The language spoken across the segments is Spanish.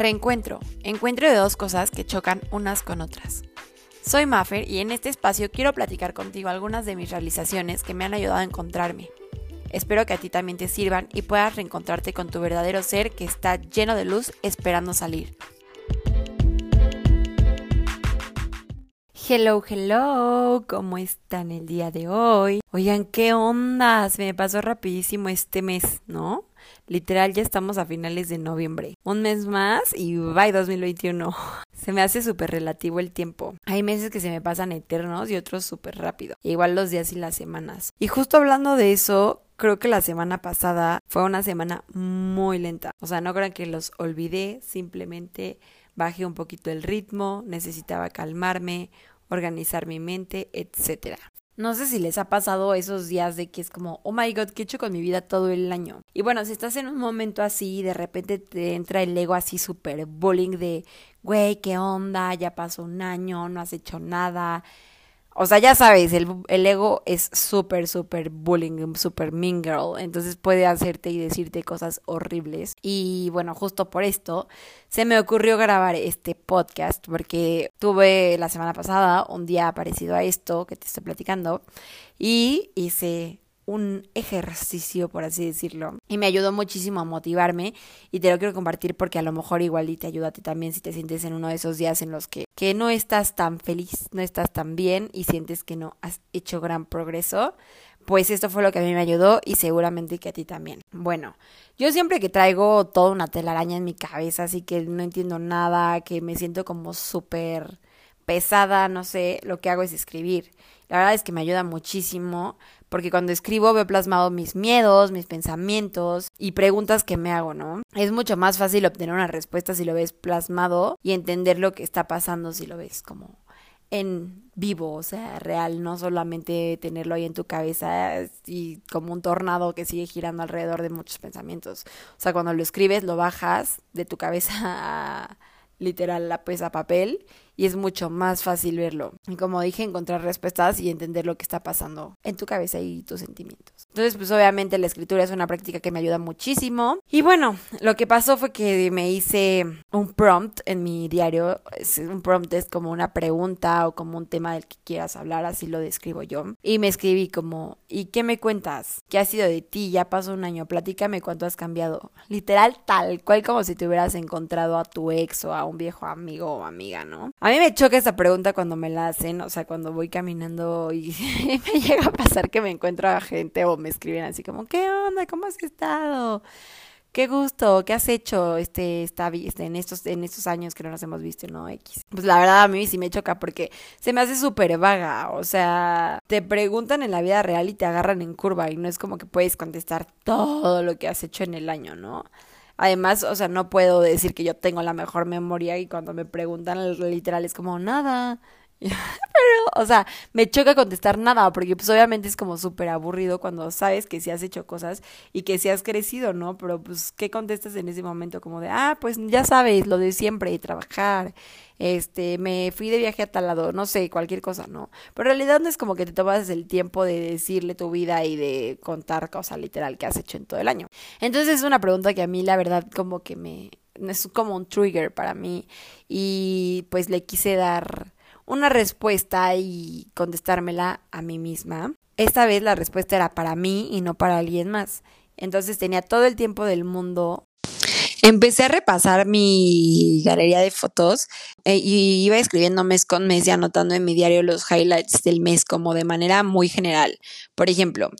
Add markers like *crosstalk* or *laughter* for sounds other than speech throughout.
Reencuentro, encuentro de dos cosas que chocan unas con otras. Soy Maffer y en este espacio quiero platicar contigo algunas de mis realizaciones que me han ayudado a encontrarme. Espero que a ti también te sirvan y puedas reencontrarte con tu verdadero ser que está lleno de luz esperando salir. Hello, hello, ¿cómo están el día de hoy? Oigan, ¿qué ondas? Me pasó rapidísimo este mes, ¿no? Literal, ya estamos a finales de noviembre. Un mes más y bye 2021. *laughs* Se me hace súper relativo el tiempo. Hay meses que se me pasan eternos y otros súper rápido. Igual los días y las semanas. Y justo hablando de eso, creo que la semana pasada fue una semana muy lenta. O sea, no crean que los olvidé, simplemente bajé un poquito el ritmo, necesitaba calmarme, organizar mi mente, etc. No sé si les ha pasado esos días de que es como, oh my god, ¿qué he hecho con mi vida todo el año? Y bueno, si estás en un momento así, de repente te entra el ego así súper bullying de, güey, ¿qué onda? Ya pasó un año, no has hecho nada. O sea, ya sabes, el, el ego es súper, súper bullying, súper mean girl. Entonces puede hacerte y decirte cosas horribles. Y bueno, justo por esto se me ocurrió grabar este podcast porque tuve la semana pasada un día parecido a esto que te estoy platicando y hice un ejercicio, por así decirlo. Y me ayudó muchísimo a motivarme y te lo quiero compartir porque a lo mejor igual y te ayuda a ti también si te sientes en uno de esos días en los que, que no estás tan feliz, no estás tan bien y sientes que no has hecho gran progreso. Pues esto fue lo que a mí me ayudó y seguramente que a ti también. Bueno, yo siempre que traigo toda una telaraña en mi cabeza, así que no entiendo nada, que me siento como súper pesada, no sé, lo que hago es escribir. La verdad es que me ayuda muchísimo porque cuando escribo veo plasmado mis miedos, mis pensamientos y preguntas que me hago, ¿no? Es mucho más fácil obtener una respuesta si lo ves plasmado y entender lo que está pasando si lo ves como en vivo, o sea, real, no solamente tenerlo ahí en tu cabeza y como un tornado que sigue girando alrededor de muchos pensamientos. O sea, cuando lo escribes, lo bajas de tu cabeza *laughs* a literal la pesa papel y es mucho más fácil verlo. Y como dije, encontrar respuestas y entender lo que está pasando en tu cabeza y tus sentimientos. Entonces, pues obviamente la escritura es una práctica que me ayuda muchísimo. Y bueno, lo que pasó fue que me hice un prompt en mi diario. Un prompt es como una pregunta o como un tema del que quieras hablar, así lo describo yo. Y me escribí como, ¿y qué me cuentas? ¿Qué ha sido de ti? Ya pasó un año, platícame cuánto has cambiado. Literal, tal cual como si te hubieras encontrado a tu ex o a un viejo amigo o amiga, ¿no? A mí me choca esta pregunta cuando me la hacen, o sea, cuando voy caminando y *laughs* me llega a pasar que me encuentro a gente o me escriben así como, ¿qué onda? ¿Cómo has estado? Qué gusto, ¿qué has hecho este, esta, este, en, estos, en estos años que no nos hemos visto, no X? Pues la verdad a mí sí me choca porque se me hace súper vaga, o sea, te preguntan en la vida real y te agarran en curva y no es como que puedes contestar todo lo que has hecho en el año, ¿no? Además, o sea, no puedo decir que yo tengo la mejor memoria y cuando me preguntan literal es como nada. *laughs* Pero, o sea, me choca contestar nada, porque pues obviamente es como súper aburrido cuando sabes que sí has hecho cosas y que sí has crecido, ¿no? Pero pues, ¿qué contestas en ese momento? Como de, ah, pues ya sabes, lo de siempre, trabajar, este, me fui de viaje a tal lado, no sé, cualquier cosa, ¿no? Pero en realidad no es como que te tomas el tiempo de decirle tu vida y de contar cosa literal que has hecho en todo el año. Entonces es una pregunta que a mí la verdad como que me es como un trigger para mí y pues le quise dar una respuesta y contestármela a mí misma. Esta vez la respuesta era para mí y no para alguien más. Entonces tenía todo el tiempo del mundo Empecé a repasar mi galería de fotos eh, y iba escribiendo mes con mes y anotando en mi diario los highlights del mes como de manera muy general. Por ejemplo,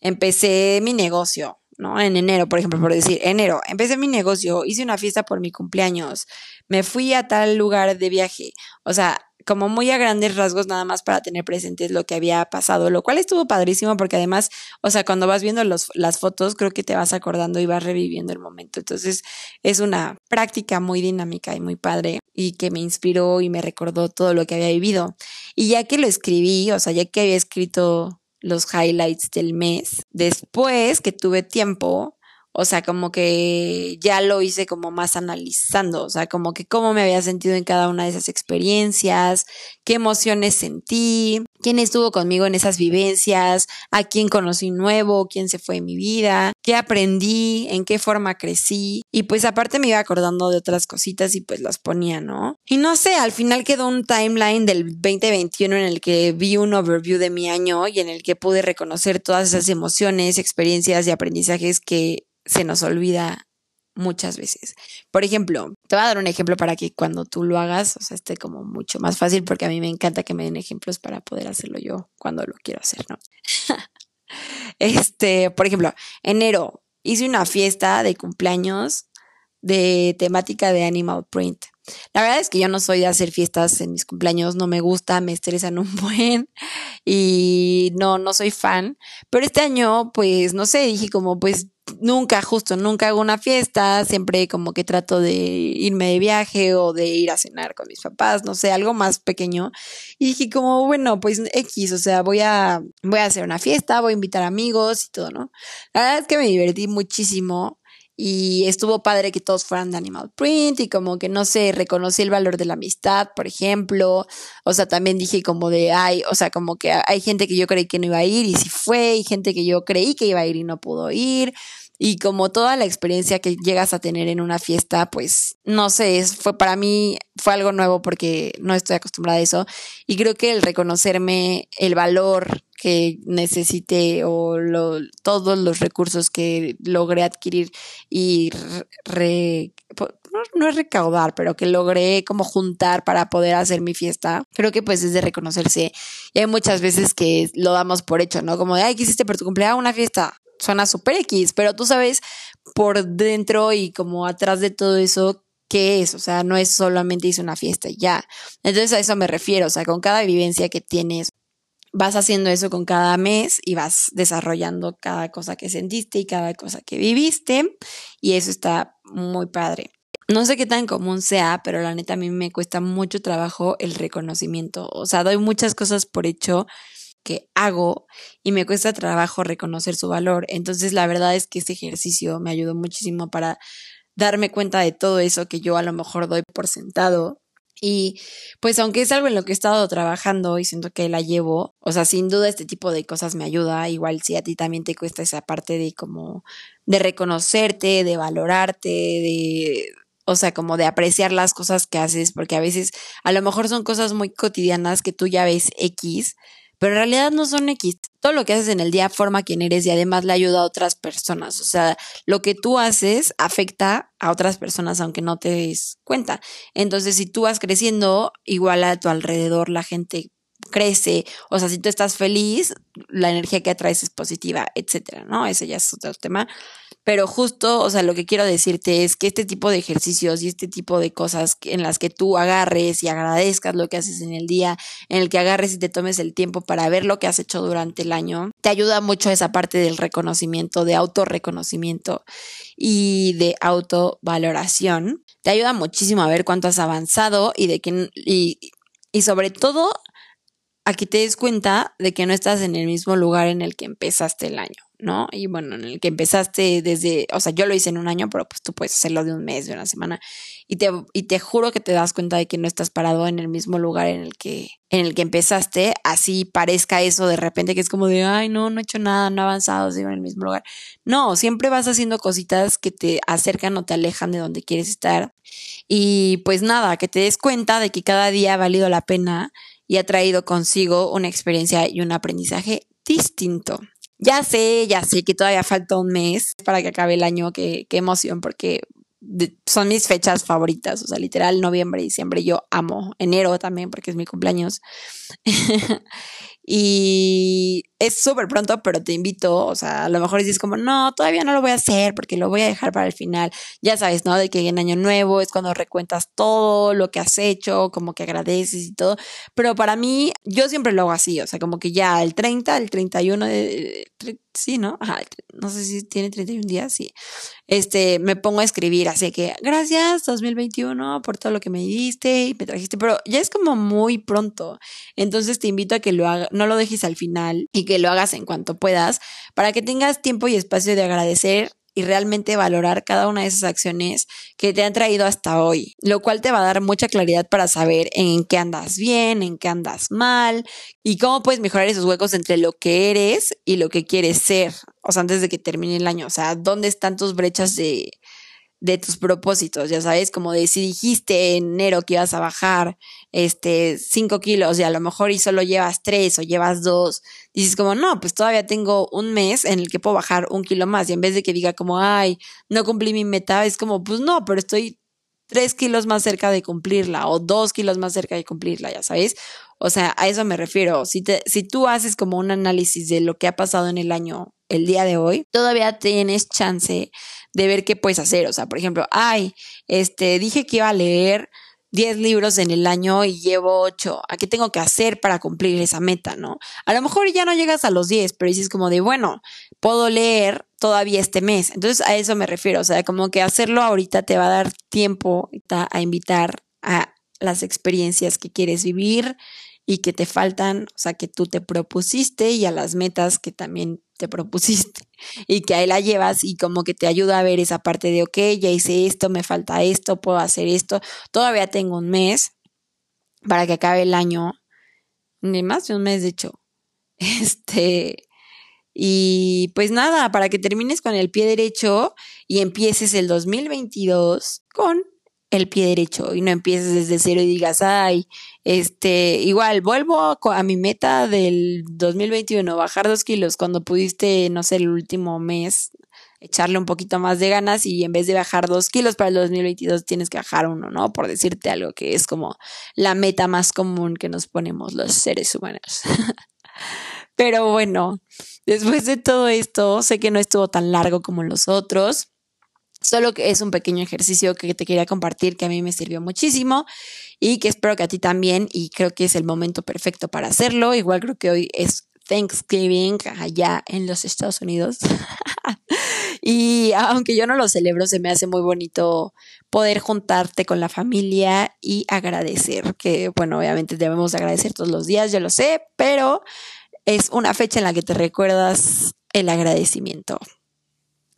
empecé mi negocio, ¿no? En enero, por ejemplo, por decir, enero, empecé mi negocio, hice una fiesta por mi cumpleaños, me fui a tal lugar de viaje. O sea, como muy a grandes rasgos nada más para tener presentes lo que había pasado, lo cual estuvo padrísimo porque además, o sea, cuando vas viendo las fotos, creo que te vas acordando y vas reviviendo el momento. Entonces, es una práctica muy dinámica y muy padre y que me inspiró y me recordó todo lo que había vivido. Y ya que lo escribí, o sea, ya que había escrito los highlights del mes, después que tuve tiempo, o sea, como que ya lo hice como más analizando, o sea, como que cómo me había sentido en cada una de esas experiencias, qué emociones sentí, quién estuvo conmigo en esas vivencias, a quién conocí nuevo, quién se fue en mi vida, qué aprendí, en qué forma crecí. Y pues aparte me iba acordando de otras cositas y pues las ponía, ¿no? Y no sé, al final quedó un timeline del 2021 en el que vi un overview de mi año y en el que pude reconocer todas esas emociones, experiencias y aprendizajes que se nos olvida muchas veces. Por ejemplo, te voy a dar un ejemplo para que cuando tú lo hagas, o sea, esté como mucho más fácil, porque a mí me encanta que me den ejemplos para poder hacerlo yo cuando lo quiero hacer, ¿no? *laughs* este, por ejemplo, enero hice una fiesta de cumpleaños de temática de Animal Print. La verdad es que yo no soy de hacer fiestas en mis cumpleaños, no me gusta, me estresan un *laughs* buen y no, no soy fan. Pero este año, pues, no sé, dije como, pues, nunca, justo, nunca hago una fiesta, siempre como que trato de irme de viaje o de ir a cenar con mis papás, no sé, algo más pequeño. Y dije como, bueno, pues X, o sea, voy a, voy a hacer una fiesta, voy a invitar amigos y todo, ¿no? La verdad es que me divertí muchísimo y estuvo padre que todos fueran de Animal Print y como que no sé, reconocí el valor de la amistad, por ejemplo, o sea, también dije como de, ay, o sea, como que hay gente que yo creí que no iba a ir y sí fue, y gente que yo creí que iba a ir y no pudo ir, y como toda la experiencia que llegas a tener en una fiesta, pues no sé, fue para mí fue algo nuevo porque no estoy acostumbrada a eso. Y creo que el reconocerme el valor que necesité o todos los recursos que logré adquirir y no, es recaudar, pero que logré como juntar para poder hacer mi fiesta, creo que pues es de reconocerse. Y hay muchas veces que lo damos por hecho, ¿no? Como de, ay, ¿qué hiciste por tu cumpleaños? Una fiesta suena súper X, pero tú sabes por dentro y como atrás de todo eso qué es, o sea, no es solamente hice una fiesta y ya. Entonces a eso me refiero, o sea, con cada vivencia que tienes, vas haciendo eso con cada mes y vas desarrollando cada cosa que sentiste y cada cosa que viviste y eso está muy padre. No sé qué tan común sea, pero la neta a mí me cuesta mucho trabajo el reconocimiento. O sea, doy muchas cosas por hecho que hago y me cuesta trabajo reconocer su valor. Entonces, la verdad es que este ejercicio me ayudó muchísimo para darme cuenta de todo eso que yo a lo mejor doy por sentado. Y pues aunque es algo en lo que he estado trabajando y siento que la llevo, o sea, sin duda este tipo de cosas me ayuda, igual si a ti también te cuesta esa parte de como de reconocerte, de valorarte, de o sea, como de apreciar las cosas que haces, porque a veces a lo mejor son cosas muy cotidianas que tú ya ves X, pero en realidad no son X. Todo lo que haces en el día forma quien eres y además le ayuda a otras personas. O sea, lo que tú haces afecta a otras personas aunque no te des cuenta. Entonces, si tú vas creciendo, igual a tu alrededor la gente crece, o sea, si tú estás feliz, la energía que atraes es positiva, etcétera, ¿no? Ese ya es otro tema. Pero justo, o sea, lo que quiero decirte es que este tipo de ejercicios y este tipo de cosas en las que tú agarres y agradezcas lo que haces en el día, en el que agarres y te tomes el tiempo para ver lo que has hecho durante el año, te ayuda mucho esa parte del reconocimiento, de autorreconocimiento y de autovaloración. Te ayuda muchísimo a ver cuánto has avanzado y de que y, y sobre todo a que te des cuenta de que no estás en el mismo lugar en el que empezaste el año. ¿No? Y bueno, en el que empezaste desde, o sea, yo lo hice en un año, pero pues tú puedes hacerlo de un mes, de una semana. Y te, y te juro que te das cuenta de que no estás parado en el mismo lugar en el que, en el que empezaste, así parezca eso de repente que es como de, ay, no, no he hecho nada, no he avanzado, sigo en el mismo lugar. No, siempre vas haciendo cositas que te acercan o te alejan de donde quieres estar. Y pues nada, que te des cuenta de que cada día ha valido la pena y ha traído consigo una experiencia y un aprendizaje distinto. Ya sé, ya sé que todavía falta un mes para que acabe el año, qué, emoción, porque son mis fechas favoritas, o sea, literal, noviembre, diciembre, yo amo, enero también, porque es mi cumpleaños. *laughs* Y es súper pronto, pero te invito, o sea, a lo mejor dices como, no, todavía no lo voy a hacer porque lo voy a dejar para el final. Ya sabes, ¿no? De que en Año Nuevo es cuando recuentas todo lo que has hecho, como que agradeces y todo. Pero para mí, yo siempre lo hago así, o sea, como que ya el 30, el 31 de... Sí, ¿no? Ajá, no sé si tiene 31 días, sí. Este, me pongo a escribir, así que gracias 2021 por todo lo que me diste y me trajiste, pero ya es como muy pronto. Entonces te invito a que lo hagas no lo dejes al final y que lo hagas en cuanto puedas para que tengas tiempo y espacio de agradecer y realmente valorar cada una de esas acciones que te han traído hasta hoy, lo cual te va a dar mucha claridad para saber en qué andas bien, en qué andas mal y cómo puedes mejorar esos huecos entre lo que eres y lo que quieres ser, o sea, antes de que termine el año, o sea, dónde están tus brechas de de tus propósitos, ya sabes, como de si dijiste en enero que ibas a bajar este 5 kilos y a lo mejor y solo llevas 3 o llevas 2, dices como, no, pues todavía tengo un mes en el que puedo bajar un kilo más y en vez de que diga como, ay, no cumplí mi meta, es como, pues no, pero estoy 3 kilos más cerca de cumplirla o 2 kilos más cerca de cumplirla, ya sabes. O sea, a eso me refiero. Si, te, si tú haces como un análisis de lo que ha pasado en el año, el día de hoy, todavía tienes chance de ver qué puedes hacer. O sea, por ejemplo, ay, este, dije que iba a leer 10 libros en el año y llevo 8. ¿A qué tengo que hacer para cumplir esa meta, no? A lo mejor ya no llegas a los 10, pero dices como de, bueno, puedo leer todavía este mes. Entonces a eso me refiero. O sea, como que hacerlo ahorita te va a dar tiempo a invitar a las experiencias que quieres vivir y que te faltan, o sea, que tú te propusiste y a las metas que también te propusiste *laughs* y que ahí la llevas y como que te ayuda a ver esa parte de, ok, ya hice esto, me falta esto, puedo hacer esto, todavía tengo un mes para que acabe el año, ni más de un mes de hecho, *laughs* este, y pues nada, para que termines con el pie derecho y empieces el 2022 con el pie derecho y no empieces desde cero y digas, ay, este, igual, vuelvo a, mi meta del 2021, bajar dos kilos cuando pudiste, no sé, el último mes echarle un poquito más de ganas y en vez de bajar dos kilos para el 2022 tienes que bajar uno, ¿no? Por decirte algo que es como la meta más común que nos ponemos los seres humanos. *laughs* Pero bueno, después de todo esto, sé que no estuvo tan largo como los otros. Solo que es un pequeño ejercicio que te quería compartir que a mí me sirvió muchísimo y que espero que a ti también y creo que es el momento perfecto para hacerlo. Igual creo que hoy es Thanksgiving allá en los Estados Unidos. *laughs* y aunque yo no lo celebro, se me hace muy bonito poder juntarte con la familia y agradecer, que bueno, obviamente debemos agradecer todos los días, yo lo sé, pero es una fecha en la que te recuerdas el agradecimiento.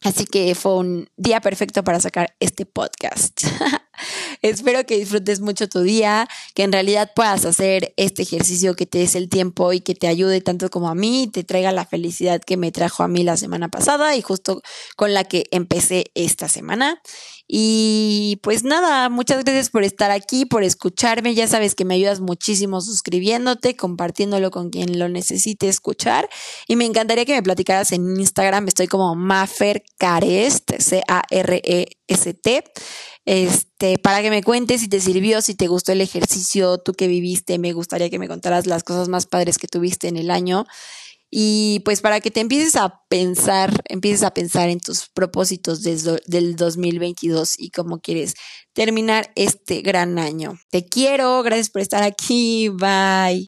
Así que fue un día perfecto para sacar este podcast. *laughs* *laughs* Espero que disfrutes mucho tu día, que en realidad puedas hacer este ejercicio que te des el tiempo y que te ayude tanto como a mí, te traiga la felicidad que me trajo a mí la semana pasada y justo con la que empecé esta semana. Y pues nada, muchas gracias por estar aquí, por escucharme. Ya sabes que me ayudas muchísimo suscribiéndote, compartiéndolo con quien lo necesite escuchar. Y me encantaría que me platicaras en Instagram. Estoy como Mafer Carest, C-A-R-E-S-T. Este, para que me cuentes si te sirvió, si te gustó el ejercicio, tú que viviste, me gustaría que me contaras las cosas más padres que tuviste en el año. Y pues para que te empieces a pensar, empieces a pensar en tus propósitos del 2022 y cómo quieres terminar este gran año. Te quiero, gracias por estar aquí, bye.